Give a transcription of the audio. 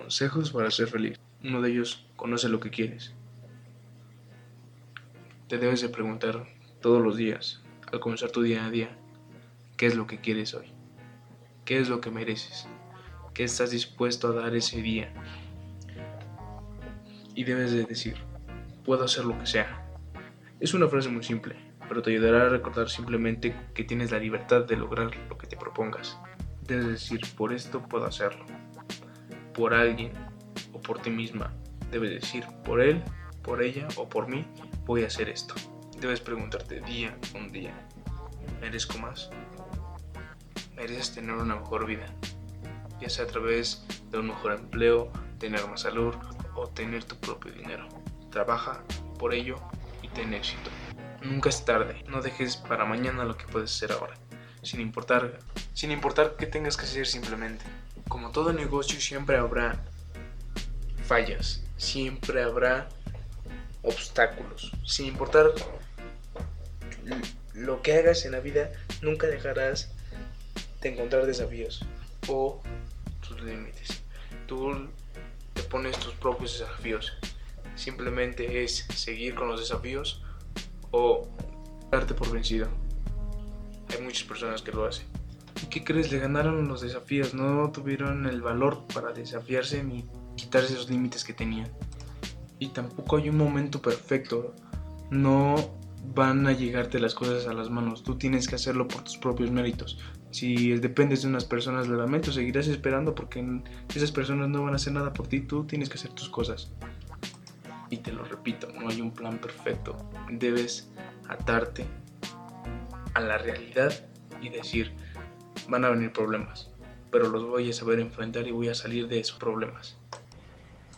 Consejos para ser feliz. Uno de ellos, conoce lo que quieres. Te debes de preguntar todos los días, al comenzar tu día a día, qué es lo que quieres hoy, qué es lo que mereces, qué estás dispuesto a dar ese día. Y debes de decir, puedo hacer lo que sea. Es una frase muy simple, pero te ayudará a recordar simplemente que tienes la libertad de lograr lo que te propongas. Debes decir, por esto puedo hacerlo. Por alguien o por ti misma. Debes decir, por él, por ella o por mí, voy a hacer esto. Debes preguntarte día con día, ¿merezco más? Mereces tener una mejor vida, ya sea a través de un mejor empleo, tener más salud o tener tu propio dinero. Trabaja por ello y ten éxito. Nunca es tarde, no dejes para mañana lo que puedes hacer ahora, sin importar, sin importar qué tengas que hacer simplemente. Como todo negocio siempre habrá fallas, siempre habrá obstáculos, sin importar lo que hagas en la vida, nunca dejarás de encontrar desafíos o tus límites. Tú te pones tus propios desafíos. Simplemente es seguir con los desafíos o darte por vencido. Hay muchas personas que lo hacen. ¿Y qué crees? Le ganaron los desafíos, no tuvieron el valor para desafiarse ni quitarse esos límites que tenían. Y tampoco hay un momento perfecto. No van a llegarte las cosas a las manos. Tú tienes que hacerlo por tus propios méritos. Si dependes de unas personas, le lamento, seguirás esperando porque esas personas no van a hacer nada por ti. Tú tienes que hacer tus cosas. Y te lo repito, no hay un plan perfecto. Debes atarte a la realidad y decir, van a venir problemas, pero los voy a saber enfrentar y voy a salir de esos problemas.